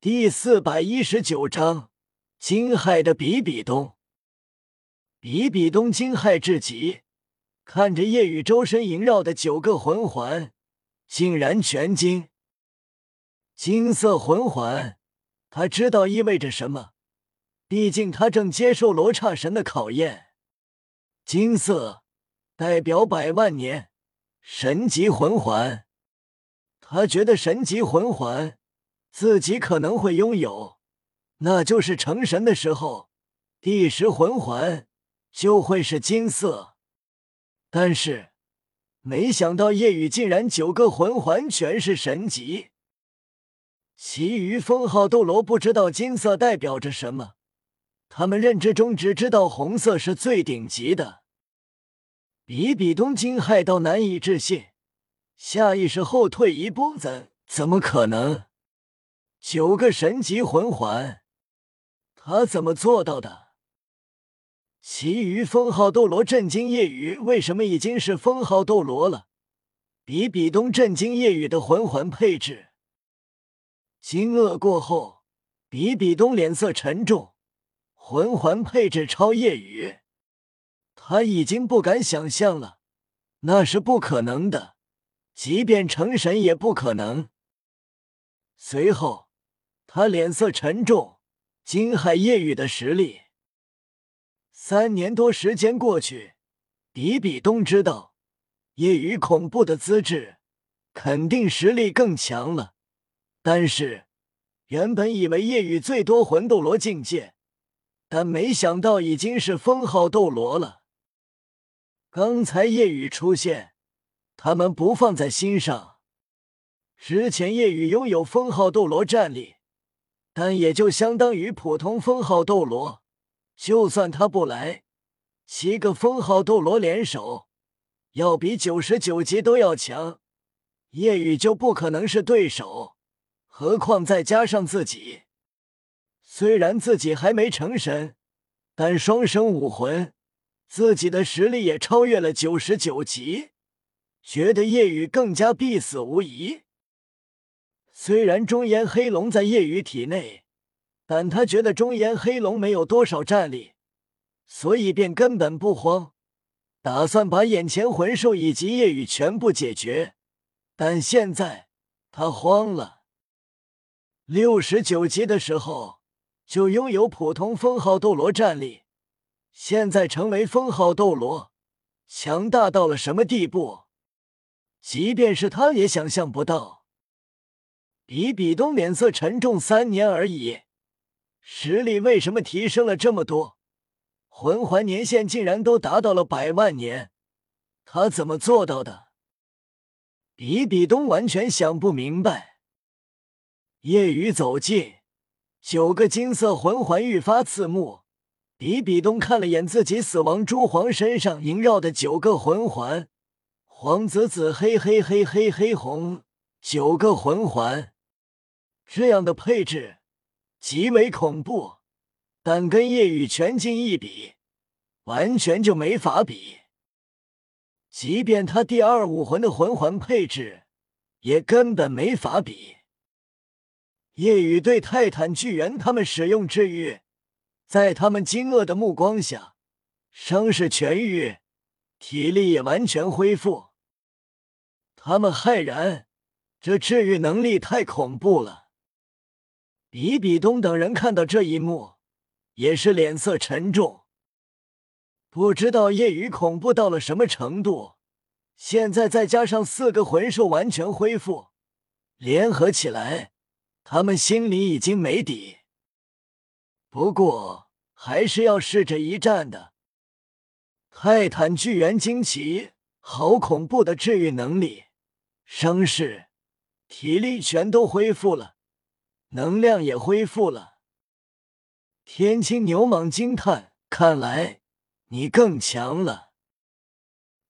第四百一十九章惊骇的比比东。比比东惊骇至极，看着夜雨周身萦绕的九个魂环，竟然全惊。金色魂环，他知道意味着什么，毕竟他正接受罗刹神的考验。金色代表百万年，神级魂环。他觉得神级魂环。自己可能会拥有，那就是成神的时候，第十魂环就会是金色。但是，没想到夜雨竟然九个魂环全是神级。其余封号斗罗不知道金色代表着什么，他们认知中只知道红色是最顶级的。比比东惊骇到难以置信，下意识后退一步，怎怎么可能？九个神级魂环，他怎么做到的？其余封号斗罗震惊夜雨为什么已经是封号斗罗了？比比东震惊夜雨的魂环配置。惊愕过后，比比东脸色沉重，魂环配置超夜雨，他已经不敢想象了，那是不可能的，即便成神也不可能。随后。他脸色沉重，惊骇夜雨的实力。三年多时间过去，比比东知道夜雨恐怖的资质，肯定实力更强了。但是原本以为夜雨最多魂斗罗境界，但没想到已经是封号斗罗了。刚才夜雨出现，他们不放在心上。之前夜雨拥有封号斗罗战力。但也就相当于普通封号斗罗，就算他不来，七个封号斗罗联手，要比九十九级都要强，夜雨就不可能是对手。何况再加上自己，虽然自己还没成神，但双生武魂，自己的实力也超越了九十九级，觉得夜雨更加必死无疑。虽然中炎黑龙在夜雨体内，但他觉得中炎黑龙没有多少战力，所以便根本不慌，打算把眼前魂兽以及夜雨全部解决。但现在他慌了。六十九级的时候就拥有普通封号斗罗战力，现在成为封号斗罗，强大到了什么地步？即便是他也想象不到。比比东脸色沉重，三年而已，实力为什么提升了这么多？魂环年限竟然都达到了百万年，他怎么做到的？比比东完全想不明白。夜雨走近，九个金色魂环愈发刺目。比比东看了眼自己死亡蛛皇身上萦绕的九个魂环，黄紫紫黑黑黑黑黑红，九个魂环。这样的配置极为恐怖，但跟夜雨全境一比，完全就没法比。即便他第二武魂的魂环配置，也根本没法比。夜雨对泰坦巨猿他们使用治愈，在他们惊愕的目光下，伤势痊愈，体力也完全恢复。他们骇然，这治愈能力太恐怖了。比比东等人看到这一幕，也是脸色沉重。不知道夜雨恐怖到了什么程度，现在再加上四个魂兽完全恢复，联合起来，他们心里已经没底。不过还是要试着一战的。泰坦巨猿惊奇，好恐怖的治愈能力，伤势、体力全都恢复了。能量也恢复了。天青牛蟒惊叹：“看来你更强了。”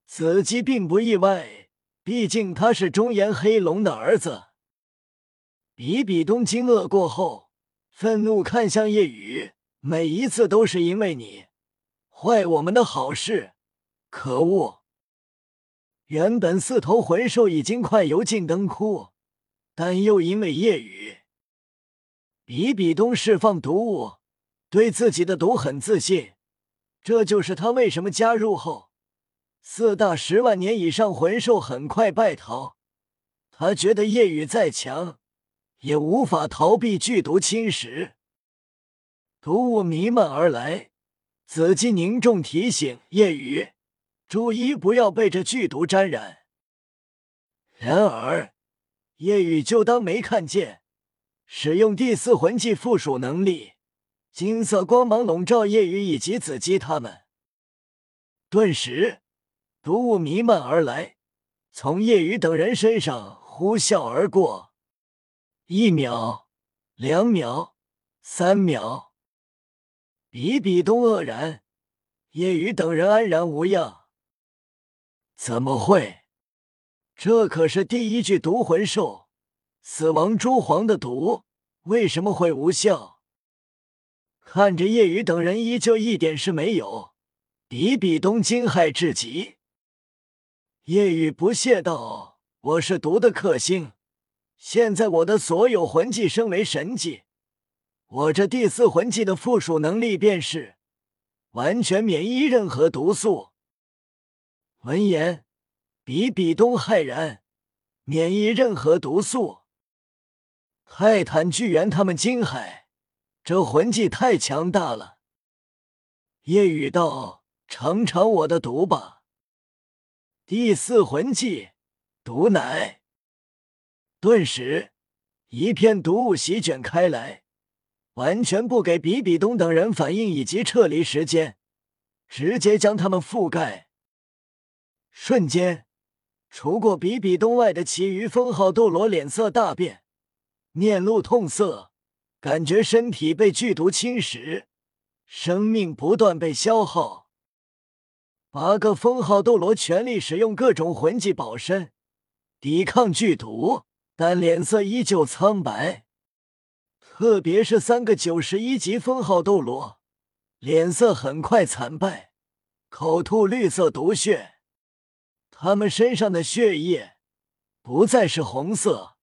子姬并不意外，毕竟他是中炎黑龙的儿子。比比东惊愕过后，愤怒看向夜雨：“每一次都是因为你坏我们的好事，可恶！”原本四头魂兽已经快油尽灯枯，但又因为夜雨。比比东释放毒物，对自己的毒很自信，这就是他为什么加入后，四大十万年以上魂兽很快败逃。他觉得夜雨再强，也无法逃避剧毒侵蚀。毒雾弥漫而来，紫姬凝重提醒夜雨，注意不要被这剧毒沾染。然而，夜雨就当没看见，使用第四魂技附属能力，金色光芒笼罩夜雨以及紫姬他们。顿时，毒雾弥漫而来，从夜雨等人身上呼啸而过。一秒，两秒，三秒，比比东愕然，夜雨等人安然无恙。怎么会？这可是第一具毒魂兽，死亡蛛皇的毒为什么会无效？看着叶雨等人依旧一点事没有，比比东惊骇至极。叶雨不屑道：“我是毒的克星，现在我的所有魂技升为神技，我这第四魂技的附属能力便是完全免疫任何毒素。”闻言。比比东骇然，免疫任何毒素。泰坦巨猿他们惊骇，这魂技太强大了。夜雨道：“尝尝我的毒吧。”第四魂技毒奶，顿时一片毒雾席卷开来，完全不给比比东等人反应以及撤离时间，直接将他们覆盖。瞬间。除过比比东外的其余封号斗罗脸色大变，面露痛色，感觉身体被剧毒侵蚀，生命不断被消耗。八个封号斗罗全力使用各种魂技保身，抵抗剧毒，但脸色依旧苍白。特别是三个九十一级封号斗罗，脸色很快惨败，口吐绿色毒血。他们身上的血液不再是红色，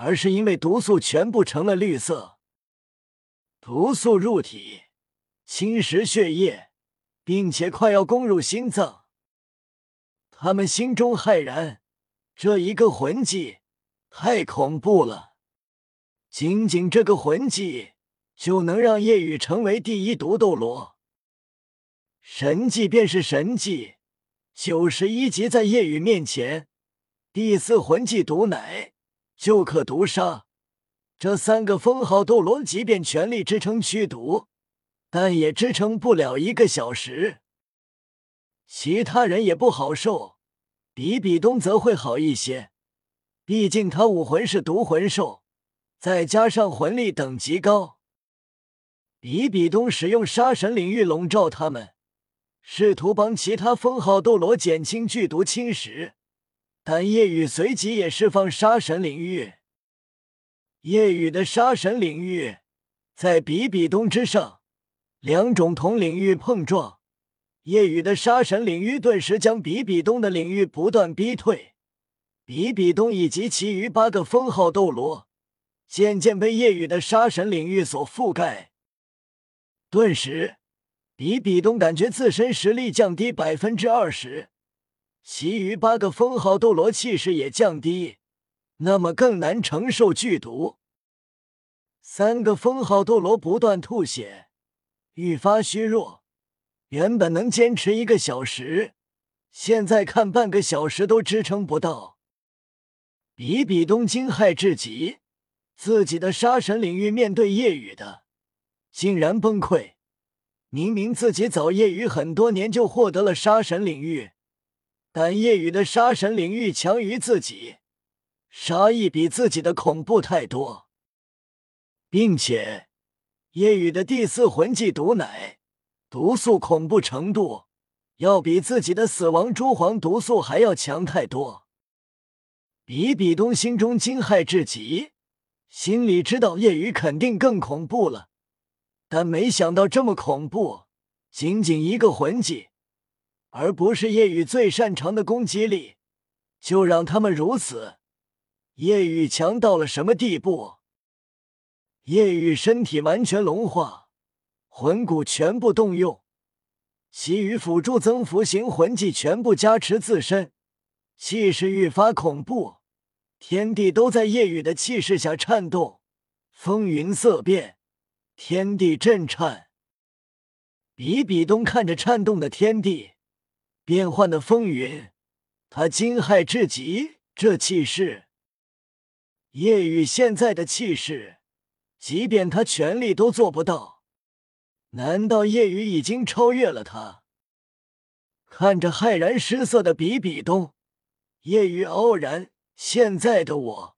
而是因为毒素全部成了绿色。毒素入体，侵蚀血液，并且快要攻入心脏。他们心中骇然，这一个魂技太恐怖了。仅仅这个魂技就能让夜雨成为第一毒斗罗，神技便是神技。九十一级在夜雨面前，第四魂技毒奶就可毒杀这三个封号斗罗。即便全力支撑驱毒，但也支撑不了一个小时。其他人也不好受，比比东则会好一些，毕竟他武魂是毒魂兽，再加上魂力等级高。比比东使用杀神领域笼罩他们。试图帮其他封号斗罗减轻剧毒侵蚀，但夜雨随即也释放杀神领域。夜雨的杀神领域在比比东之上，两种同领域碰撞，夜雨的杀神领域顿时将比比东的领域不断逼退。比比东以及其余八个封号斗罗渐渐被夜雨的杀神领域所覆盖，顿时。比比东感觉自身实力降低百分之二十，其余八个封号斗罗气势也降低，那么更难承受剧毒。三个封号斗罗不断吐血，愈发虚弱，原本能坚持一个小时，现在看半个小时都支撑不到。比比东惊骇至极，自己的杀神领域面对夜雨的，竟然崩溃。明明自己早夜雨很多年就获得了杀神领域，但夜雨的杀神领域强于自己，杀意比自己的恐怖太多，并且夜雨的第四魂技毒奶毒素恐怖程度要比自己的死亡蛛皇毒素还要强太多。比比东心中惊骇至极，心里知道夜雨肯定更恐怖了。但没想到这么恐怖，仅仅一个魂技，而不是夜雨最擅长的攻击力，就让他们如此。夜雨强到了什么地步？夜雨身体完全融化，魂骨全部动用，其余辅助增幅型魂技全部加持自身，气势愈发恐怖，天地都在夜雨的气势下颤动，风云色变，天地震颤。比比东看着颤动的天地，变幻的风云，他惊骇至极。这气势，夜雨现在的气势，即便他全力都做不到。难道夜雨已经超越了他？看着骇然失色的比比东，夜雨傲然：“现在的我，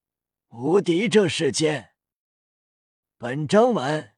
无敌这世间。”本章完。